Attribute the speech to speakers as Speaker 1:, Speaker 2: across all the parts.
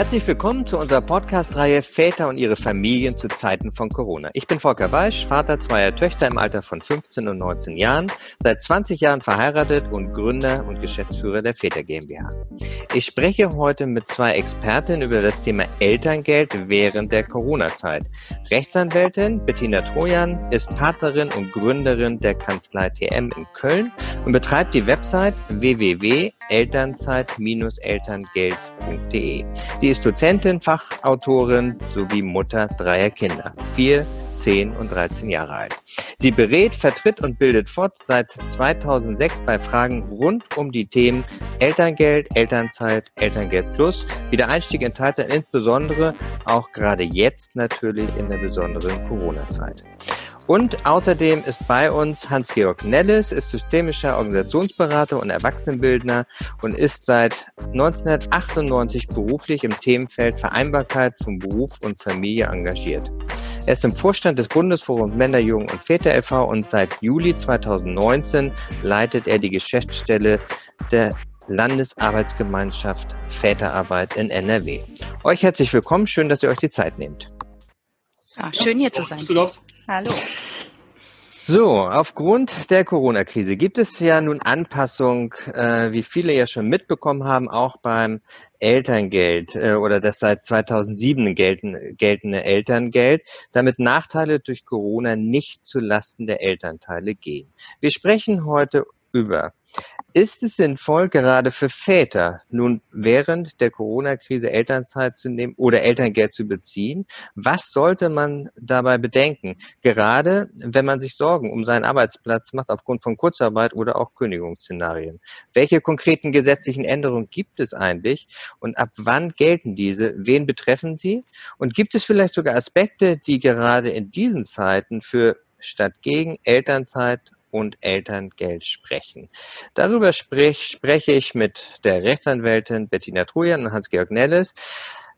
Speaker 1: Herzlich willkommen zu unserer Podcast-Reihe Väter und ihre Familien zu Zeiten von Corona. Ich bin Volker Weisch, Vater zweier Töchter im Alter von 15 und 19 Jahren, seit 20 Jahren verheiratet und Gründer und Geschäftsführer der Väter GmbH. Ich spreche heute mit zwei Expertinnen über das Thema Elterngeld während der Corona-Zeit. Rechtsanwältin Bettina Trojan ist Partnerin und Gründerin der Kanzlei TM in Köln und betreibt die Website www.elternzeit-elterngeld.de. Sie ist Dozentin, Fachautorin sowie Mutter dreier Kinder, vier, zehn und 13 Jahre alt. Sie berät, vertritt und bildet fort seit 2006 bei Fragen rund um die Themen Elterngeld, Elternzeit, Elterngeld Plus, wie der Einstieg in Teilzeit, insbesondere auch gerade jetzt natürlich in der besonderen Corona-Zeit. Und außerdem ist bei uns Hans-Georg Nellis, ist systemischer Organisationsberater und Erwachsenenbildner und ist seit 1998 beruflich im Themenfeld Vereinbarkeit von Beruf und Familie engagiert. Er ist im Vorstand des Bundesforums Männer, Jungen und Väter e.V. und seit Juli 2019 leitet er die Geschäftsstelle der Landesarbeitsgemeinschaft Väterarbeit in NRW. Euch herzlich willkommen, schön, dass ihr euch die Zeit nehmt.
Speaker 2: Ja, schön hier zu sein. Hallo.
Speaker 1: So, aufgrund der Corona-Krise gibt es ja nun Anpassung, äh, wie viele ja schon mitbekommen haben, auch beim Elterngeld äh, oder das seit 2007 gelten, geltende Elterngeld, damit Nachteile durch Corona nicht zu Lasten der Elternteile gehen. Wir sprechen heute über ist es sinnvoll, gerade für Väter nun während der Corona-Krise Elternzeit zu nehmen oder Elterngeld zu beziehen? Was sollte man dabei bedenken? Gerade wenn man sich Sorgen um seinen Arbeitsplatz macht aufgrund von Kurzarbeit oder auch Kündigungsszenarien. Welche konkreten gesetzlichen Änderungen gibt es eigentlich und ab wann gelten diese? Wen betreffen sie? Und gibt es vielleicht sogar Aspekte, die gerade in diesen Zeiten für statt gegen Elternzeit und Elterngeld sprechen. Darüber sprich, spreche ich mit der Rechtsanwältin Bettina Trujan und Hans-Georg Nelles.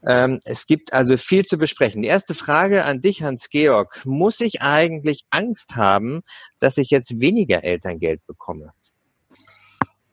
Speaker 1: Ähm, es gibt also viel zu besprechen. Die erste Frage an dich, Hans-Georg. Muss ich eigentlich Angst haben, dass ich jetzt weniger Elterngeld bekomme?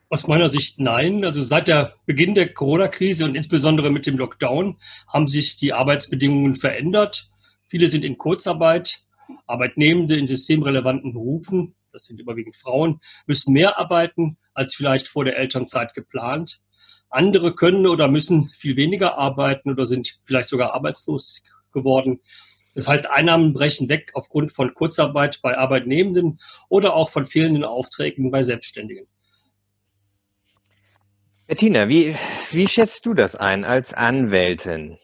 Speaker 3: Aus meiner Sicht nein. Also seit der Beginn der Corona-Krise und insbesondere mit dem Lockdown haben sich die Arbeitsbedingungen verändert. Viele sind in Kurzarbeit. Arbeitnehmende in systemrelevanten Berufen das sind überwiegend Frauen, müssen mehr arbeiten als vielleicht vor der Elternzeit geplant. Andere können oder müssen viel weniger arbeiten oder sind vielleicht sogar arbeitslos geworden. Das heißt, Einnahmen brechen weg aufgrund von Kurzarbeit bei Arbeitnehmenden oder auch von fehlenden Aufträgen bei Selbstständigen.
Speaker 1: Bettina, wie, wie schätzt du das ein als Anwältin?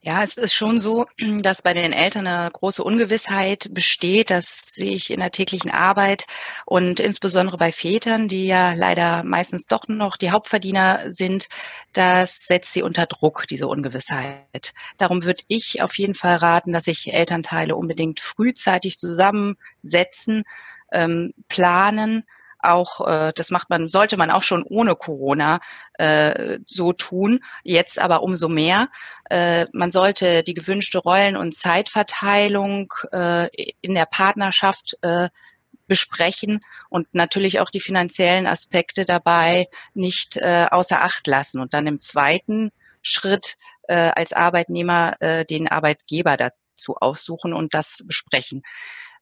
Speaker 2: Ja, es ist schon so, dass bei den Eltern eine große Ungewissheit besteht. Das sehe ich in der täglichen Arbeit und insbesondere bei Vätern, die ja leider meistens doch noch die Hauptverdiener sind. Das setzt sie unter Druck, diese Ungewissheit. Darum würde ich auf jeden Fall raten, dass sich Elternteile unbedingt frühzeitig zusammensetzen, ähm, planen, auch, äh, das macht man, sollte man auch schon ohne Corona äh, so tun, jetzt aber umso mehr. Äh, man sollte die gewünschte Rollen- und Zeitverteilung äh, in der Partnerschaft äh, besprechen und natürlich auch die finanziellen Aspekte dabei nicht äh, außer Acht lassen und dann im zweiten Schritt äh, als Arbeitnehmer äh, den Arbeitgeber dazu aufsuchen und das besprechen.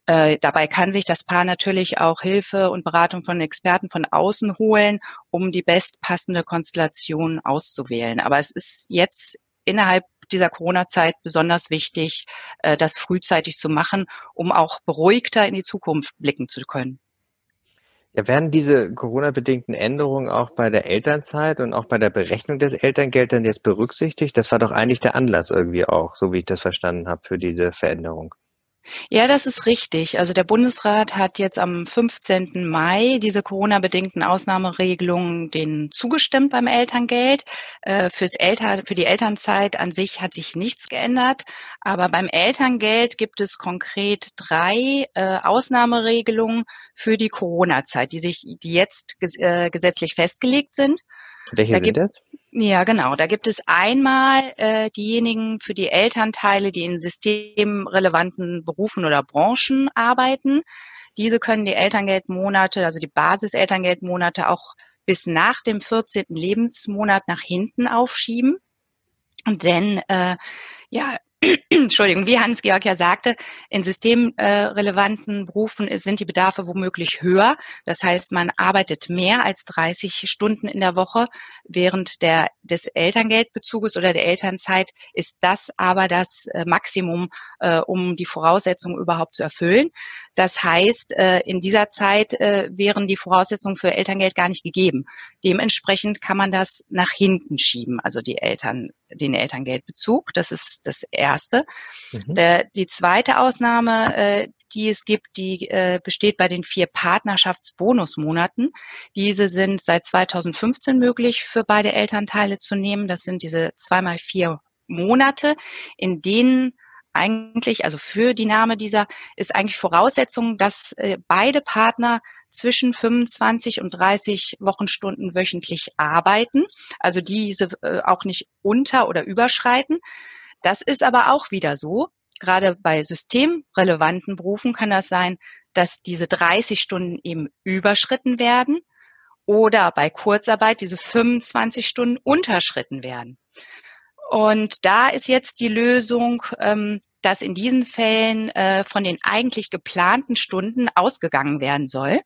Speaker 2: Äh, dabei kann sich das Paar natürlich auch Hilfe und Beratung von Experten von außen holen, um die bestpassende Konstellation auszuwählen. Aber es ist jetzt innerhalb dieser Corona-Zeit besonders wichtig, äh, das frühzeitig zu machen, um auch beruhigter in die Zukunft blicken zu können.
Speaker 1: Ja, werden diese Corona-bedingten Änderungen auch bei der Elternzeit und auch bei der Berechnung des Elterngeldes jetzt berücksichtigt? Das war doch eigentlich der Anlass irgendwie auch, so wie ich das verstanden habe, für diese Veränderung.
Speaker 2: Ja, das ist richtig. Also der Bundesrat hat jetzt am 15. Mai diese Corona-bedingten Ausnahmeregelungen denen zugestimmt beim Elterngeld. Äh, fürs Eltern, für die Elternzeit an sich hat sich nichts geändert. Aber beim Elterngeld gibt es konkret drei äh, Ausnahmeregelungen für die Corona-Zeit, die sich, die jetzt äh, gesetzlich festgelegt sind.
Speaker 1: Welche da sind das?
Speaker 2: Ja, genau. Da gibt es einmal äh, diejenigen für die Elternteile, die in systemrelevanten Berufen oder Branchen arbeiten. Diese können die Elterngeldmonate, also die Basis-Elterngeldmonate auch bis nach dem 14. Lebensmonat nach hinten aufschieben. Denn äh, ja, Entschuldigung, wie Hans-Georg ja sagte, in systemrelevanten Berufen sind die Bedarfe womöglich höher. Das heißt, man arbeitet mehr als 30 Stunden in der Woche. Während der, des Elterngeldbezuges oder der Elternzeit ist das aber das äh, Maximum, äh, um die Voraussetzungen überhaupt zu erfüllen. Das heißt, äh, in dieser Zeit äh, wären die Voraussetzungen für Elterngeld gar nicht gegeben. Dementsprechend kann man das nach hinten schieben, also die Eltern, den Elterngeldbezug. Das ist das erste. Mhm. Der, die zweite Ausnahme, äh, die es gibt, die äh, besteht bei den vier Partnerschaftsbonusmonaten. Diese sind seit 2015 möglich für beide Elternteile zu nehmen. Das sind diese zweimal vier Monate, in denen eigentlich, also für die Name dieser, ist eigentlich Voraussetzung, dass äh, beide Partner zwischen 25 und 30 Wochenstunden wöchentlich arbeiten, also diese äh, auch nicht unter- oder überschreiten. Das ist aber auch wieder so. Gerade bei systemrelevanten Berufen kann das sein, dass diese 30 Stunden eben überschritten werden oder bei Kurzarbeit diese 25 Stunden unterschritten werden. Und da ist jetzt die Lösung, ähm, dass in diesen Fällen äh, von den eigentlich geplanten Stunden ausgegangen werden soll.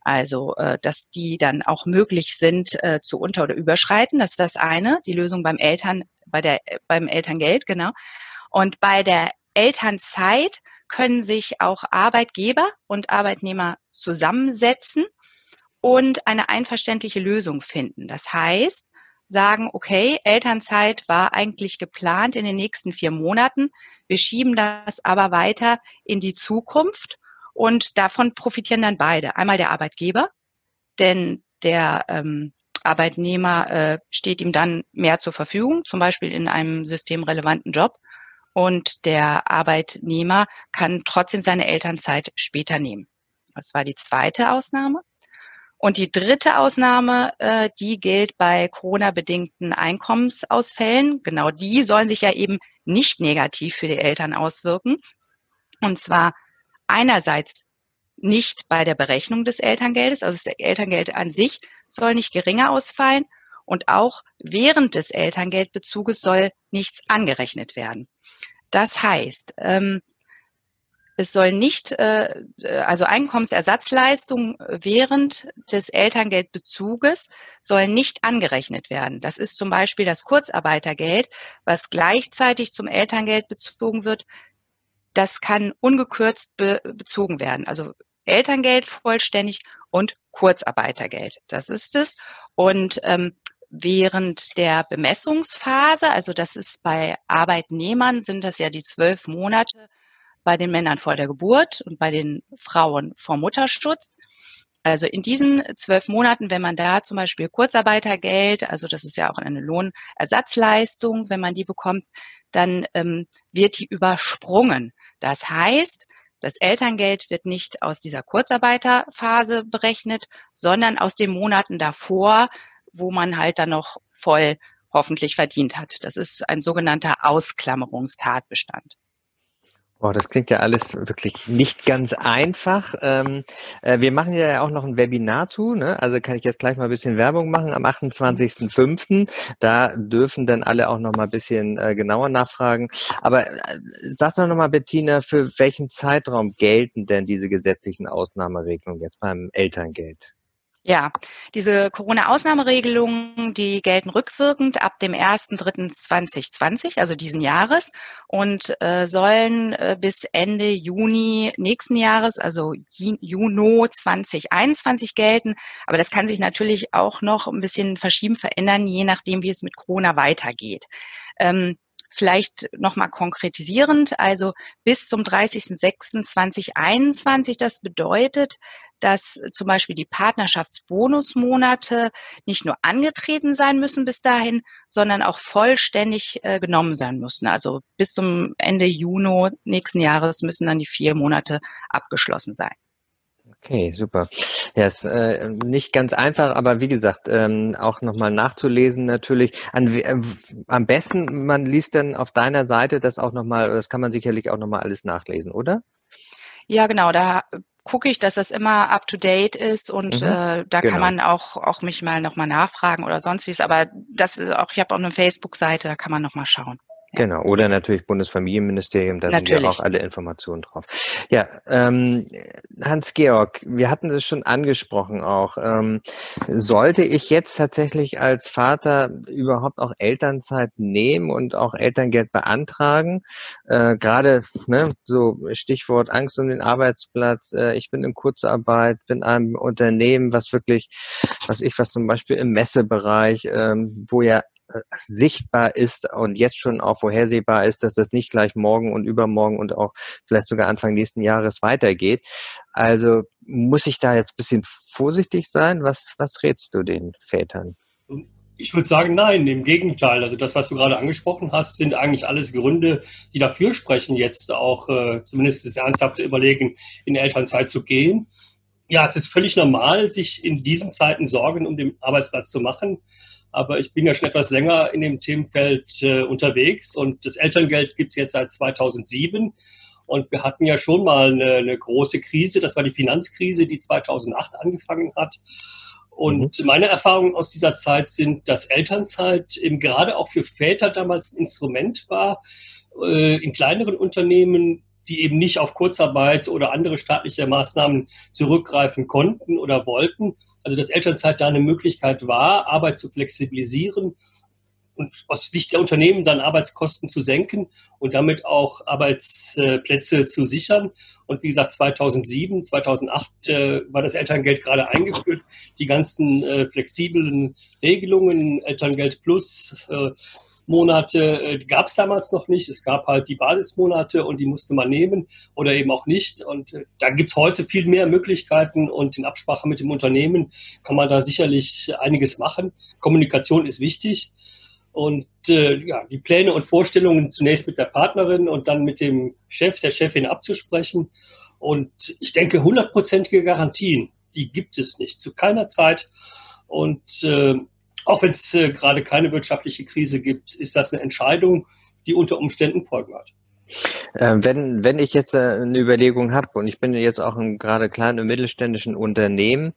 Speaker 2: Also, äh, dass die dann auch möglich sind äh, zu unter- oder überschreiten. Das ist das eine, die Lösung beim Eltern, bei der, beim Elterngeld, genau. Und bei der Elternzeit können sich auch Arbeitgeber und Arbeitnehmer zusammensetzen und eine einverständliche Lösung finden. Das heißt, sagen, okay, Elternzeit war eigentlich geplant in den nächsten vier Monaten. Wir schieben das aber weiter in die Zukunft und davon profitieren dann beide. Einmal der Arbeitgeber, denn der ähm, Arbeitnehmer äh, steht ihm dann mehr zur Verfügung, zum Beispiel in einem systemrelevanten Job. Und der Arbeitnehmer kann trotzdem seine Elternzeit später nehmen. Das war die zweite Ausnahme. Und die dritte Ausnahme, äh, die gilt bei Corona-bedingten Einkommensausfällen. Genau die sollen sich ja eben nicht negativ für die Eltern auswirken. Und zwar einerseits nicht bei der Berechnung des Elterngeldes, also das Elterngeld an sich soll nicht geringer ausfallen und auch während des Elterngeldbezuges soll nichts angerechnet werden. Das heißt, ähm, es soll nicht, äh, also Einkommensersatzleistung während des Elterngeldbezuges soll nicht angerechnet werden. Das ist zum Beispiel das Kurzarbeitergeld, was gleichzeitig zum Elterngeld bezogen wird. Das kann ungekürzt be bezogen werden. Also Elterngeld vollständig und Kurzarbeitergeld. Das ist es. Und ähm, während der Bemessungsphase, also das ist bei Arbeitnehmern, sind das ja die zwölf Monate, bei den Männern vor der Geburt und bei den Frauen vor Mutterschutz. Also in diesen zwölf Monaten, wenn man da zum Beispiel Kurzarbeitergeld, also das ist ja auch eine Lohnersatzleistung, wenn man die bekommt, dann ähm, wird die übersprungen. Das heißt, das Elterngeld wird nicht aus dieser Kurzarbeiterphase berechnet, sondern aus den Monaten davor, wo man halt dann noch voll hoffentlich verdient hat. Das ist ein sogenannter Ausklammerungstatbestand.
Speaker 1: Boah, das klingt ja alles wirklich nicht ganz einfach. Ähm, äh, wir machen ja auch noch ein Webinar zu, ne? also kann ich jetzt gleich mal ein bisschen Werbung machen am 28.05. Da dürfen dann alle auch noch mal ein bisschen äh, genauer nachfragen. Aber äh, sag doch noch mal, Bettina, für welchen Zeitraum gelten denn diese gesetzlichen Ausnahmeregelungen jetzt beim Elterngeld?
Speaker 2: Ja, diese Corona-Ausnahmeregelungen, die gelten rückwirkend ab dem 1.3.2020, also diesen Jahres, und äh, sollen äh, bis Ende Juni nächsten Jahres, also Juni 2021 gelten. Aber das kann sich natürlich auch noch ein bisschen verschieben, verändern, je nachdem, wie es mit Corona weitergeht. Ähm, Vielleicht nochmal konkretisierend, also bis zum 30.06.2021. Das bedeutet, dass zum Beispiel die Partnerschaftsbonusmonate nicht nur angetreten sein müssen bis dahin, sondern auch vollständig äh, genommen sein müssen. Also bis zum Ende Juni nächsten Jahres müssen dann die vier Monate abgeschlossen sein.
Speaker 1: Okay, super. Ja, ist äh, nicht ganz einfach, aber wie gesagt, ähm, auch nochmal nachzulesen natürlich. An, äh, am besten, man liest dann auf deiner Seite das auch nochmal, das kann man sicherlich auch nochmal alles nachlesen, oder?
Speaker 2: Ja, genau. Da gucke ich, dass das immer up to date ist und mhm, äh, da genau. kann man auch auch mich mal nochmal nachfragen oder sonst wie Aber das ist auch, ich habe auch eine Facebook-Seite, da kann man nochmal schauen.
Speaker 1: Genau, oder natürlich Bundesfamilienministerium, da natürlich. sind ja auch alle Informationen drauf. Ja, ähm, Hans-Georg, wir hatten es schon angesprochen auch. Ähm, sollte ich jetzt tatsächlich als Vater überhaupt auch Elternzeit nehmen und auch Elterngeld beantragen? Äh, Gerade ne, so Stichwort Angst um den Arbeitsplatz. Äh, ich bin in Kurzarbeit, bin einem Unternehmen, was wirklich, was ich, was zum Beispiel im Messebereich, ähm, wo ja sichtbar ist und jetzt schon auch vorhersehbar ist, dass das nicht gleich morgen und übermorgen und auch vielleicht sogar Anfang nächsten Jahres weitergeht. Also muss ich da jetzt ein bisschen vorsichtig sein? Was, was rätst du den Vätern?
Speaker 3: Ich würde sagen, nein, im Gegenteil. Also das, was du gerade angesprochen hast, sind eigentlich alles Gründe, die dafür sprechen, jetzt auch äh, zumindest das ernsthafte Überlegen, in Elternzeit zu gehen. Ja, es ist völlig normal, sich in diesen Zeiten Sorgen um den Arbeitsplatz zu machen aber ich bin ja schon etwas länger in dem Themenfeld äh, unterwegs und das Elterngeld gibt es jetzt seit 2007. Und wir hatten ja schon mal eine, eine, große Krise, das war die Finanzkrise, die 2008 angefangen hat. Und mhm. meine Erfahrungen aus dieser Zeit sind, dass Elternzeit eben gerade auch für Väter damals ein Instrument war, äh, in kleineren Unternehmen die eben nicht auf Kurzarbeit oder andere staatliche Maßnahmen zurückgreifen konnten oder wollten. Also dass Elternzeit da eine Möglichkeit war, Arbeit zu flexibilisieren und aus Sicht der Unternehmen dann Arbeitskosten zu senken und damit auch Arbeitsplätze zu sichern. Und wie gesagt, 2007, 2008 äh, war das Elterngeld gerade eingeführt. Die ganzen äh, flexiblen Regelungen, Elterngeld Plus, äh, Monate äh, gab es damals noch nicht. Es gab halt die Basismonate und die musste man nehmen oder eben auch nicht. Und äh, da gibt es heute viel mehr Möglichkeiten und in Absprache mit dem Unternehmen kann man da sicherlich einiges machen. Kommunikation ist wichtig. Und äh, ja, die Pläne und Vorstellungen zunächst mit der Partnerin und dann mit dem Chef, der Chefin abzusprechen. Und ich denke, hundertprozentige Garantien, die gibt es nicht, zu keiner Zeit. Und äh, auch wenn es äh, gerade keine wirtschaftliche Krise gibt, ist das eine Entscheidung, die unter Umständen Folgen hat.
Speaker 1: Äh, wenn, wenn ich jetzt äh, eine Überlegung habe und ich bin jetzt auch in gerade kleinen und mittelständischen Unternehmen,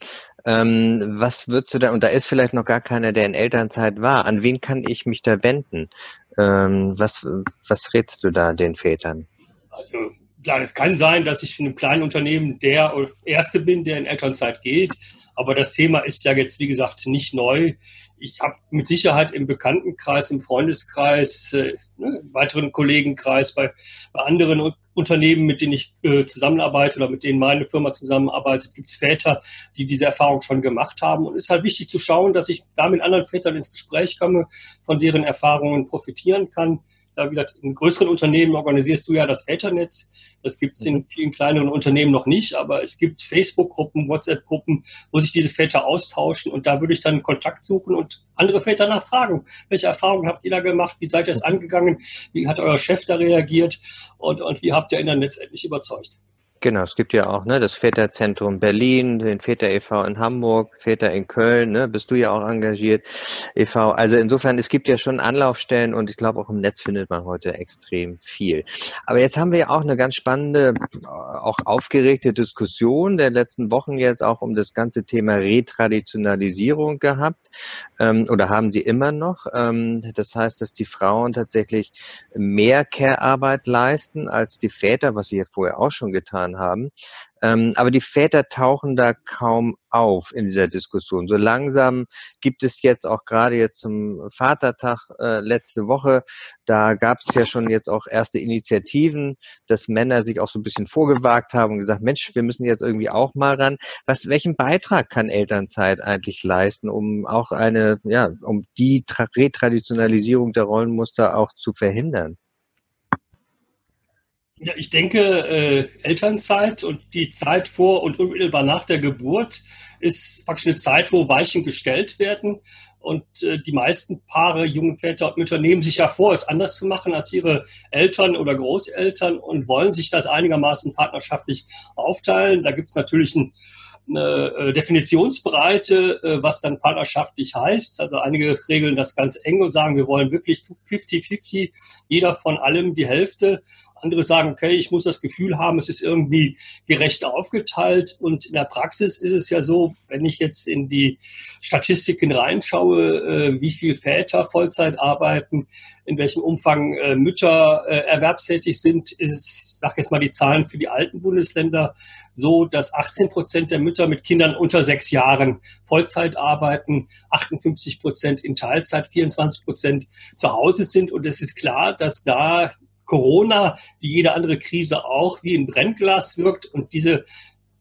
Speaker 1: ähm, was würdest du da, und da ist vielleicht noch gar keiner, der in Elternzeit war, an wen kann ich mich da wenden? Ähm, was, was rätst du da den Vätern?
Speaker 3: Also klar, es kann sein, dass ich in einem kleinen Unternehmen der Erste bin, der in Elternzeit geht. Aber das Thema ist ja jetzt, wie gesagt, nicht neu ich habe mit Sicherheit im Bekanntenkreis, im Freundeskreis, äh, ne, weiteren Kollegenkreis, bei, bei anderen Unternehmen, mit denen ich äh, zusammenarbeite oder mit denen meine Firma zusammenarbeitet, gibt es Väter, die diese Erfahrung schon gemacht haben. Und es ist halt wichtig zu schauen, dass ich da mit anderen Vätern ins Gespräch komme, von deren Erfahrungen profitieren kann. Wie gesagt, in größeren Unternehmen organisierst du ja das Väternetz. Das gibt es in mhm. vielen kleineren Unternehmen noch nicht, aber es gibt Facebook-Gruppen, WhatsApp-Gruppen, wo sich diese Väter austauschen und da würde ich dann Kontakt suchen und andere Väter nachfragen. Welche Erfahrungen habt ihr da gemacht? Wie seid ihr es mhm. angegangen? Wie hat euer Chef da reagiert? Und, und wie habt ihr ihn dann letztendlich überzeugt?
Speaker 1: Genau, es gibt ja auch ne, das Väterzentrum Berlin, den Väter e.V. in Hamburg, Väter in Köln, ne, bist du ja auch engagiert, e.V. Also insofern, es gibt ja schon Anlaufstellen und ich glaube auch im Netz findet man heute extrem viel. Aber jetzt haben wir ja auch eine ganz spannende, auch aufgeregte Diskussion der letzten Wochen jetzt auch um das ganze Thema Retraditionalisierung gehabt ähm, oder haben sie immer noch. Ähm, das heißt, dass die Frauen tatsächlich mehr Care-Arbeit leisten als die Väter, was sie ja vorher auch schon getan haben. Ähm, aber die Väter tauchen da kaum auf in dieser Diskussion. So langsam gibt es jetzt auch gerade jetzt zum Vatertag äh, letzte Woche, da gab es ja schon jetzt auch erste Initiativen, dass Männer sich auch so ein bisschen vorgewagt haben und gesagt, Mensch, wir müssen jetzt irgendwie auch mal ran. Was, welchen Beitrag kann Elternzeit eigentlich leisten, um auch eine, ja, um die Tra Retraditionalisierung der Rollenmuster auch zu verhindern?
Speaker 3: Ja, ich denke, äh, Elternzeit und die Zeit vor und unmittelbar nach der Geburt ist praktisch eine Zeit, wo Weichen gestellt werden. Und äh, die meisten Paare, jungen Väter und Mütter nehmen sich ja vor, es anders zu machen als ihre Eltern oder Großeltern und wollen sich das einigermaßen partnerschaftlich aufteilen. Da gibt es natürlich ein eine äh, Definitionsbreite, äh, was dann partnerschaftlich heißt. Also einige regeln das ganz eng und sagen, wir wollen wirklich 50-50, jeder von allem die Hälfte. Andere sagen, okay, ich muss das Gefühl haben, es ist irgendwie gerecht aufgeteilt. Und in der Praxis ist es ja so, wenn ich jetzt in die Statistiken reinschaue, äh, wie viel Väter Vollzeit arbeiten, in welchem Umfang äh, Mütter äh, erwerbstätig sind, ist es, sage jetzt mal die Zahlen für die alten Bundesländer, so, dass 18 Prozent der Mütter mit Kindern unter sechs Jahren Vollzeit arbeiten, 58 Prozent in Teilzeit, 24 Prozent zu Hause sind. Und es ist klar, dass da Corona, wie jede andere Krise auch, wie ein Brennglas wirkt und diese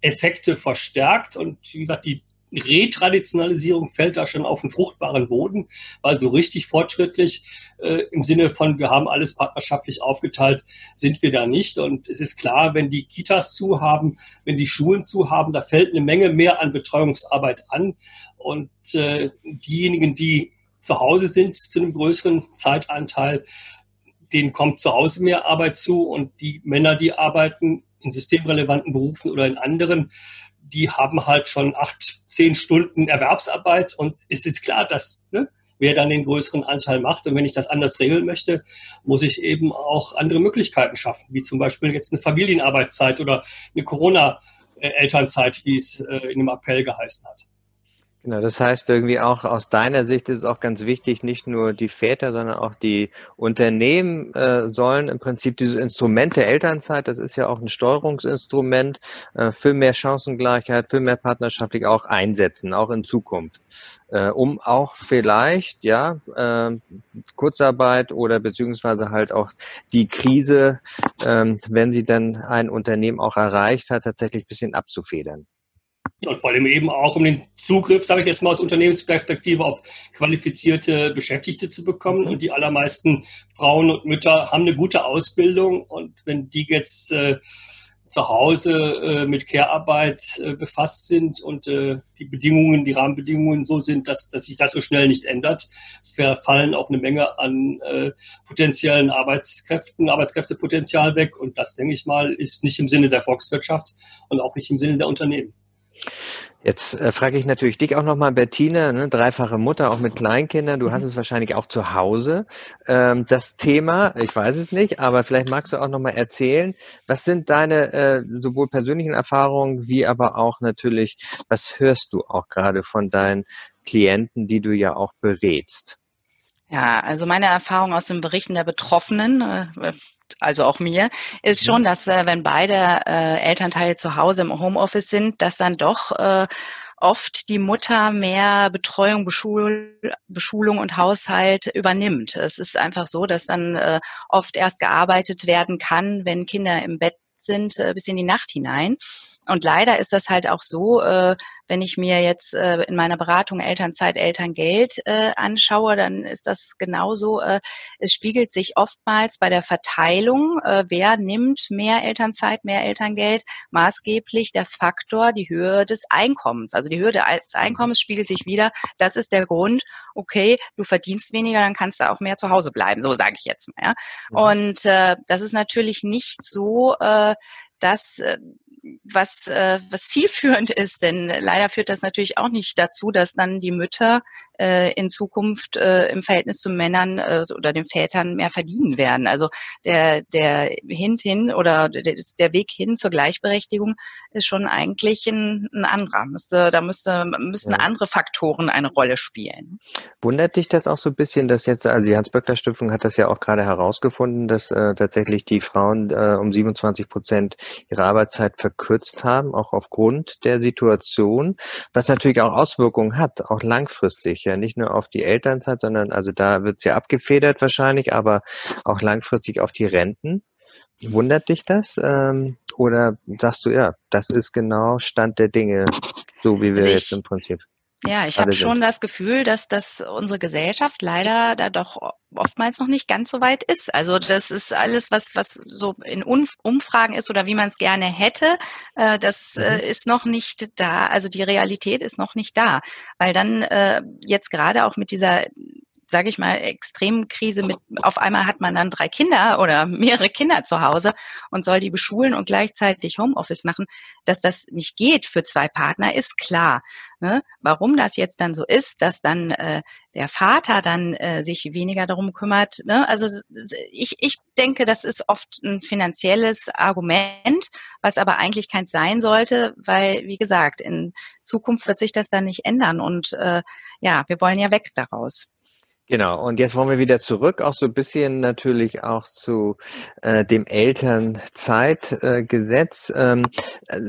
Speaker 3: Effekte verstärkt. Und wie gesagt, die Retraditionalisierung fällt da schon auf einen fruchtbaren Boden, weil so richtig fortschrittlich äh, im Sinne von, wir haben alles partnerschaftlich aufgeteilt, sind wir da nicht. Und es ist klar, wenn die Kitas zu haben, wenn die Schulen zu haben, da fällt eine Menge mehr an Betreuungsarbeit an. Und äh, diejenigen, die zu Hause sind, zu einem größeren Zeitanteil, denen kommt zu Hause mehr Arbeit zu und die Männer, die arbeiten in systemrelevanten Berufen oder in anderen, die haben halt schon acht, zehn Stunden Erwerbsarbeit und es ist klar, dass ne, wer dann den größeren Anteil macht. Und wenn ich das anders regeln möchte, muss ich eben auch andere Möglichkeiten schaffen, wie zum Beispiel jetzt eine Familienarbeitszeit oder eine Corona-Elternzeit, wie es äh, in dem Appell geheißen hat.
Speaker 1: Genau, das heißt irgendwie auch aus deiner Sicht ist es auch ganz wichtig, nicht nur die Väter, sondern auch die Unternehmen äh, sollen im Prinzip dieses Instrument der Elternzeit, das ist ja auch ein Steuerungsinstrument äh, für mehr Chancengleichheit, für mehr Partnerschaftlich auch einsetzen, auch in Zukunft, äh, um auch vielleicht ja äh, Kurzarbeit oder beziehungsweise halt auch die Krise, äh, wenn sie dann ein Unternehmen auch erreicht hat, tatsächlich ein bisschen abzufedern.
Speaker 3: Und vor allem eben auch, um den Zugriff, sage ich jetzt mal aus Unternehmensperspektive, auf qualifizierte Beschäftigte zu bekommen. Mhm. Und die allermeisten Frauen und Mütter haben eine gute Ausbildung. Und wenn die jetzt äh, zu Hause äh, mit Care-Arbeit äh, befasst sind und äh, die Bedingungen, die Rahmenbedingungen so sind, dass, dass sich das so schnell nicht ändert, verfallen auch eine Menge an äh, potenziellen Arbeitskräften, Arbeitskräftepotenzial weg. Und das, denke ich mal, ist nicht im Sinne der Volkswirtschaft und auch nicht im Sinne der Unternehmen.
Speaker 1: Jetzt äh, frage ich natürlich dich auch nochmal, Bettina, ne, dreifache Mutter, auch mit Kleinkindern. Du hast mhm. es wahrscheinlich auch zu Hause. Ähm, das Thema, ich weiß es nicht, aber vielleicht magst du auch nochmal erzählen, was sind deine äh, sowohl persönlichen Erfahrungen wie aber auch natürlich, was hörst du auch gerade von deinen Klienten, die du ja auch berätst?
Speaker 2: Ja, also meine Erfahrung aus den Berichten der Betroffenen, äh, also auch mir, ist schon, dass äh, wenn beide äh, Elternteile zu Hause im Homeoffice sind, dass dann doch oft die Mutter mehr Betreuung, Beschul Beschulung und Haushalt übernimmt. Es ist einfach so, dass dann oft erst gearbeitet werden kann, wenn Kinder im Bett sind, bis in die Nacht hinein. Und leider ist das halt auch so, äh, wenn ich mir jetzt äh, in meiner Beratung Elternzeit, Elterngeld äh, anschaue, dann ist das genauso. Äh, es spiegelt sich oftmals bei der Verteilung, äh, wer nimmt mehr Elternzeit, mehr Elterngeld, maßgeblich der Faktor, die Höhe des Einkommens. Also die Höhe des Einkommens spiegelt sich wieder. Das ist der Grund, okay, du verdienst weniger, dann kannst du auch mehr zu Hause bleiben. So sage ich jetzt mal. Ja? Mhm. Und äh, das ist natürlich nicht so, äh, dass äh, was, äh, was zielführend ist, denn leider führt das natürlich auch nicht dazu, dass dann die Mütter äh, in Zukunft äh, im Verhältnis zu Männern äh, oder den Vätern mehr verdienen werden. Also der, der Hint hin oder der, der Weg hin zur Gleichberechtigung ist schon eigentlich ein, ein anderer. Müsste, da müsste, müssen ja. andere Faktoren eine Rolle spielen.
Speaker 1: Wundert dich das auch so ein bisschen, dass jetzt, also die Hans-Böckler-Stiftung hat das ja auch gerade herausgefunden, dass äh, tatsächlich die Frauen äh, um 27 Prozent ihre Arbeitszeit verkürzt haben, auch aufgrund der Situation, was natürlich auch Auswirkungen hat, auch langfristig ja nicht nur auf die Elternzeit, sondern also da wird es ja abgefedert wahrscheinlich, aber auch langfristig auf die Renten. Wundert dich das? Ähm, oder sagst du, ja, das ist genau Stand der Dinge, so wie wir also ich, jetzt im Prinzip.
Speaker 2: Ja, ich habe schon das Gefühl, dass, dass unsere Gesellschaft leider da doch oftmals noch nicht ganz so weit ist. Also das ist alles, was, was so in Umfragen ist oder wie man es gerne hätte, äh, das mhm. äh, ist noch nicht da. Also die Realität ist noch nicht da. Weil dann äh, jetzt gerade auch mit dieser sage ich mal, Extremkrise mit, auf einmal hat man dann drei Kinder oder mehrere Kinder zu Hause und soll die beschulen und gleichzeitig Homeoffice machen, dass das nicht geht für zwei Partner, ist klar. Ne? Warum das jetzt dann so ist, dass dann äh, der Vater dann äh, sich weniger darum kümmert. Ne? Also ich, ich denke, das ist oft ein finanzielles Argument, was aber eigentlich keins sein sollte, weil, wie gesagt, in Zukunft wird sich das dann nicht ändern. Und äh, ja, wir wollen ja weg daraus.
Speaker 1: Genau, und jetzt wollen wir wieder zurück, auch so ein bisschen natürlich auch zu äh, dem Elternzeitgesetz. Äh, ähm,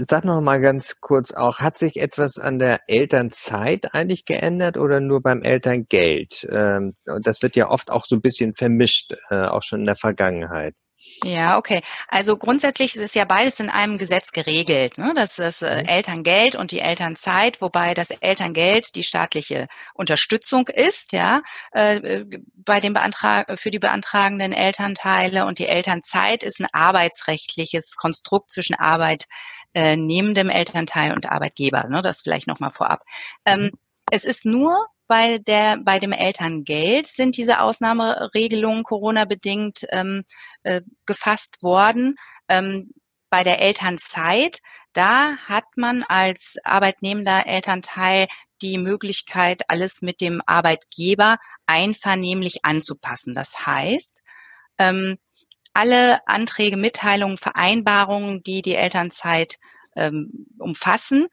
Speaker 1: sag noch mal ganz kurz auch, hat sich etwas an der Elternzeit eigentlich geändert oder nur beim Elterngeld? Ähm, das wird ja oft auch so ein bisschen vermischt, äh, auch schon in der Vergangenheit.
Speaker 2: Ja, okay. Also grundsätzlich ist es ja beides in einem Gesetz geregelt. Ne? Das ist das äh, mhm. Elterngeld und die Elternzeit, wobei das Elterngeld die staatliche Unterstützung ist, ja, äh, bei dem Beantrag für die beantragenden Elternteile und die Elternzeit ist ein arbeitsrechtliches Konstrukt zwischen Arbeitnehmendem Elternteil und Arbeitgeber. Ne? Das vielleicht nochmal vorab. Ähm, mhm. es ist nur bei der bei dem Elterngeld sind diese Ausnahmeregelungen Corona-bedingt ähm, äh, gefasst worden. Ähm, bei der Elternzeit, da hat man als arbeitnehmender Elternteil die Möglichkeit, alles mit dem Arbeitgeber einvernehmlich anzupassen. Das heißt, ähm, alle Anträge, Mitteilungen, Vereinbarungen, die die Elternzeit ähm, umfassen,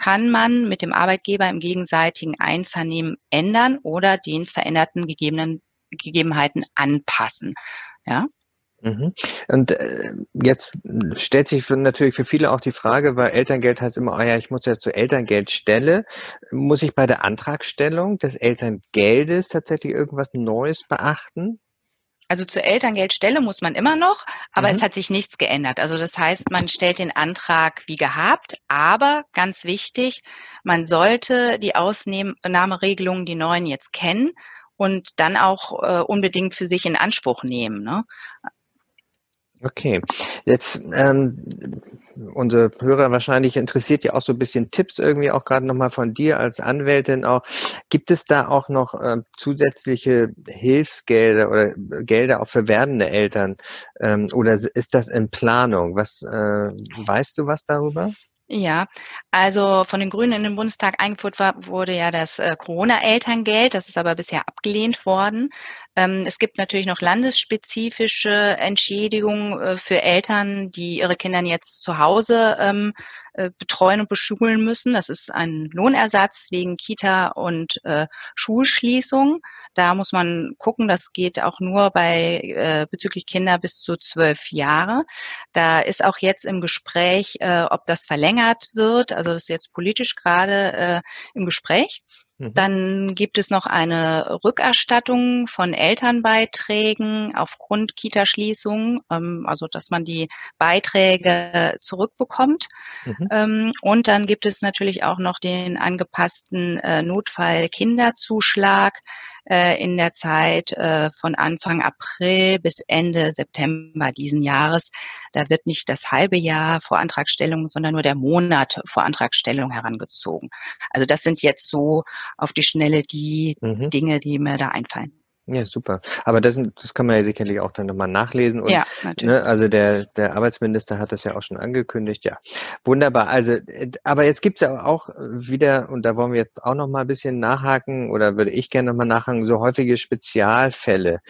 Speaker 2: kann man mit dem Arbeitgeber im gegenseitigen Einvernehmen ändern oder den veränderten gegebenen Gegebenheiten anpassen. Ja.
Speaker 1: Mhm. Und äh, jetzt stellt sich natürlich für viele auch die Frage, weil Elterngeld heißt immer, oh ja, ich muss ja zur Elterngeldstelle. Muss ich bei der Antragstellung des Elterngeldes tatsächlich irgendwas Neues beachten?
Speaker 2: Also zur Elterngeldstelle muss man immer noch, aber mhm. es hat sich nichts geändert. Also das heißt, man stellt den Antrag wie gehabt, aber ganz wichtig, man sollte die Ausnahmeregelungen, die neuen jetzt kennen und dann auch äh, unbedingt für sich in Anspruch nehmen. Ne?
Speaker 1: Okay, jetzt ähm, unsere Hörer wahrscheinlich interessiert ja auch so ein bisschen Tipps irgendwie auch gerade nochmal von dir als Anwältin auch. Gibt es da auch noch äh, zusätzliche Hilfsgelder oder Gelder auch für werdende Eltern ähm, oder ist das in Planung? Was äh, weißt du was darüber?
Speaker 2: Ja, also von den Grünen in den Bundestag eingeführt war, wurde ja das äh, Corona-Elterngeld. Das ist aber bisher abgelehnt worden. Ähm, es gibt natürlich noch landesspezifische Entschädigungen äh, für Eltern, die ihre Kinder jetzt zu Hause ähm, äh, betreuen und beschulen müssen. Das ist ein Lohnersatz wegen Kita und äh, Schulschließung. Da muss man gucken, das geht auch nur bei äh, bezüglich Kinder bis zu zwölf Jahre. Da ist auch jetzt im Gespräch, äh, ob das verlängert wird. Also das ist jetzt politisch gerade äh, im Gespräch. Mhm. Dann gibt es noch eine Rückerstattung von Elternbeiträgen aufgrund Kitaschließung, ähm, also dass man die Beiträge zurückbekommt. Mhm. Ähm, und dann gibt es natürlich auch noch den angepassten äh, Notfall-Kinderzuschlag äh, in der Zeit äh, von Anfang April bis Ende September diesen Jahres. Da wird nicht das halbe Jahr vor Antragstellung, sondern nur der Monat vor Antragstellung herangezogen. Also das sind jetzt so auf die Schnelle die mhm. Dinge, die mir da einfallen.
Speaker 1: Ja, super. Aber das, das kann man ja sicherlich auch dann nochmal nachlesen. Und,
Speaker 2: ja, natürlich.
Speaker 1: Ne, also der, der Arbeitsminister hat das ja auch schon angekündigt. Ja, wunderbar. Also, aber jetzt gibt's ja auch wieder, und da wollen wir jetzt auch nochmal ein bisschen nachhaken, oder würde ich gerne nochmal nachhaken, so häufige Spezialfälle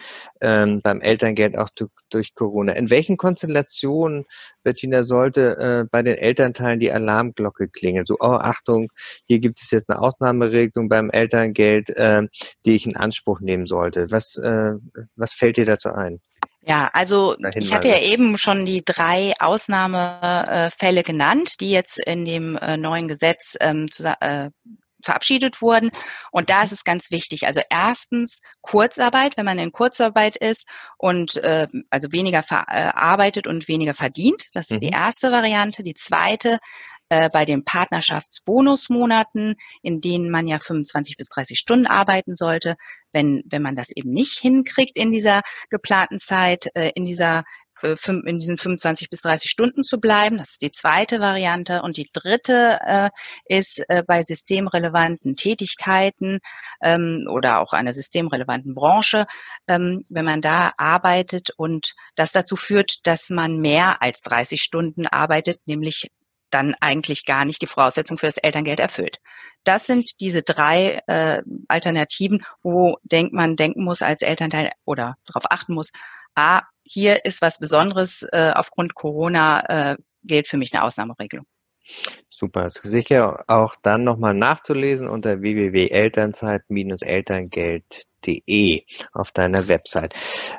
Speaker 1: ähm, beim Elterngeld auch durch, durch Corona. In welchen Konstellationen Bettina, sollte äh, bei den Elternteilen die Alarmglocke klingeln. So, oh, Achtung, hier gibt es jetzt eine Ausnahmeregelung beim Elterngeld, äh, die ich in Anspruch nehmen sollte. Was, äh, was fällt dir dazu ein?
Speaker 2: Ja, also ich hatte ja eben schon die drei Ausnahmefälle genannt, die jetzt in dem äh, neuen Gesetz ähm, zu, äh, verabschiedet wurden. Und da ist es ganz wichtig. Also erstens Kurzarbeit, wenn man in Kurzarbeit ist und äh, also weniger verarbeitet und weniger verdient. Das ist mhm. die erste Variante. Die zweite äh, bei den Partnerschaftsbonusmonaten, in denen man ja 25 bis 30 Stunden arbeiten sollte. Wenn, wenn man das eben nicht hinkriegt in dieser geplanten Zeit, äh, in dieser äh, in diesen 25 bis 30 Stunden zu bleiben. Das ist die zweite Variante. Und die dritte äh, ist äh, bei systemrelevanten Tätigkeiten ähm, oder auch einer systemrelevanten Branche, ähm, wenn man da arbeitet und das dazu führt, dass man mehr als 30 Stunden arbeitet, nämlich dann eigentlich gar nicht die Voraussetzung für das Elterngeld erfüllt. Das sind diese drei äh, Alternativen, wo denkt man denken muss als Elternteil oder darauf achten muss, ah, hier ist was Besonderes, äh, aufgrund Corona äh, gilt für mich eine Ausnahmeregelung.
Speaker 1: Super. Sicher auch dann nochmal nachzulesen unter www.elternzeit-elterngeld.de auf deiner Website.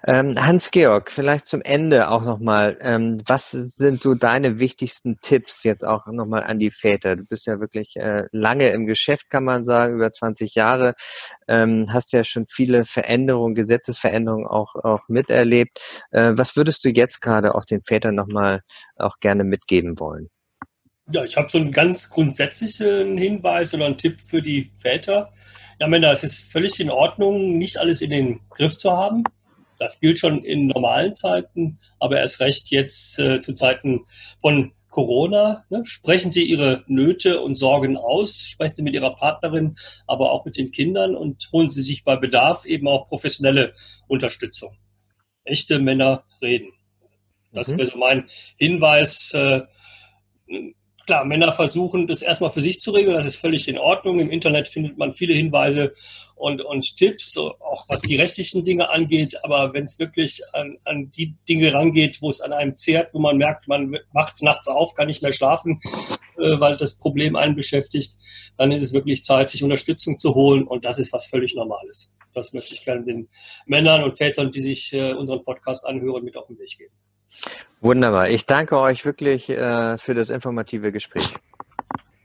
Speaker 1: Ähm, Hans-Georg, vielleicht zum Ende auch nochmal. Ähm, was sind so deine wichtigsten Tipps jetzt auch nochmal an die Väter? Du bist ja wirklich äh, lange im Geschäft, kann man sagen, über 20 Jahre. Ähm, hast ja schon viele Veränderungen, Gesetzesveränderungen auch, auch miterlebt. Äh, was würdest du jetzt gerade auch den Vätern nochmal auch gerne mitgeben wollen?
Speaker 3: Ja, ich habe so einen ganz grundsätzlichen Hinweis oder einen Tipp für die Väter. Ja, Männer, es ist völlig in Ordnung, nicht alles in den Griff zu haben. Das gilt schon in normalen Zeiten, aber erst recht jetzt äh, zu Zeiten von Corona. Ne? Sprechen Sie Ihre Nöte und Sorgen aus, sprechen Sie mit Ihrer Partnerin, aber auch mit den Kindern und holen Sie sich bei Bedarf eben auch professionelle Unterstützung. Echte Männer reden. Das mhm. wäre so mein Hinweis. Äh, klar, Männer versuchen das erstmal für sich zu regeln, das ist völlig in Ordnung. Im Internet findet man viele Hinweise und, und Tipps, auch was die restlichen Dinge angeht. Aber wenn es wirklich an, an die Dinge rangeht, wo es an einem zehrt, wo man merkt, man wacht nachts auf, kann nicht mehr schlafen, äh, weil das Problem einen beschäftigt, dann ist es wirklich Zeit, sich Unterstützung zu holen. Und das ist was völlig Normales. Das möchte ich gerne den Männern und Vätern, die sich äh, unseren Podcast anhören, mit auf den Weg geben.
Speaker 1: Wunderbar. Ich danke euch wirklich äh, für das informative Gespräch.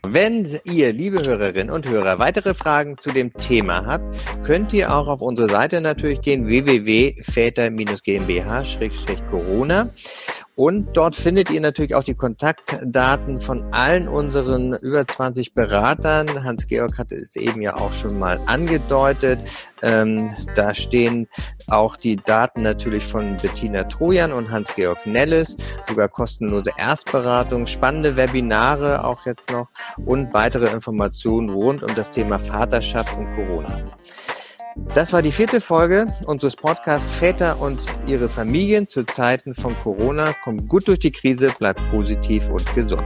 Speaker 1: Wenn ihr, liebe Hörerinnen und Hörer, weitere Fragen zu dem Thema habt, könnt ihr auch auf unsere Seite natürlich gehen, www.väter-gmbh-corona. Und dort findet ihr natürlich auch die Kontaktdaten von allen unseren über 20 Beratern. Hans-Georg hatte es eben ja auch schon mal angedeutet. Ähm, da stehen auch die Daten natürlich von Bettina Trojan und Hans-Georg Nelles, sogar kostenlose Erstberatung, spannende Webinare auch jetzt noch und weitere Informationen rund um das Thema Vaterschaft und Corona. Das war die vierte Folge unseres Podcasts Väter und ihre Familien zu Zeiten von Corona. Kommt gut durch die Krise, bleibt positiv und gesund.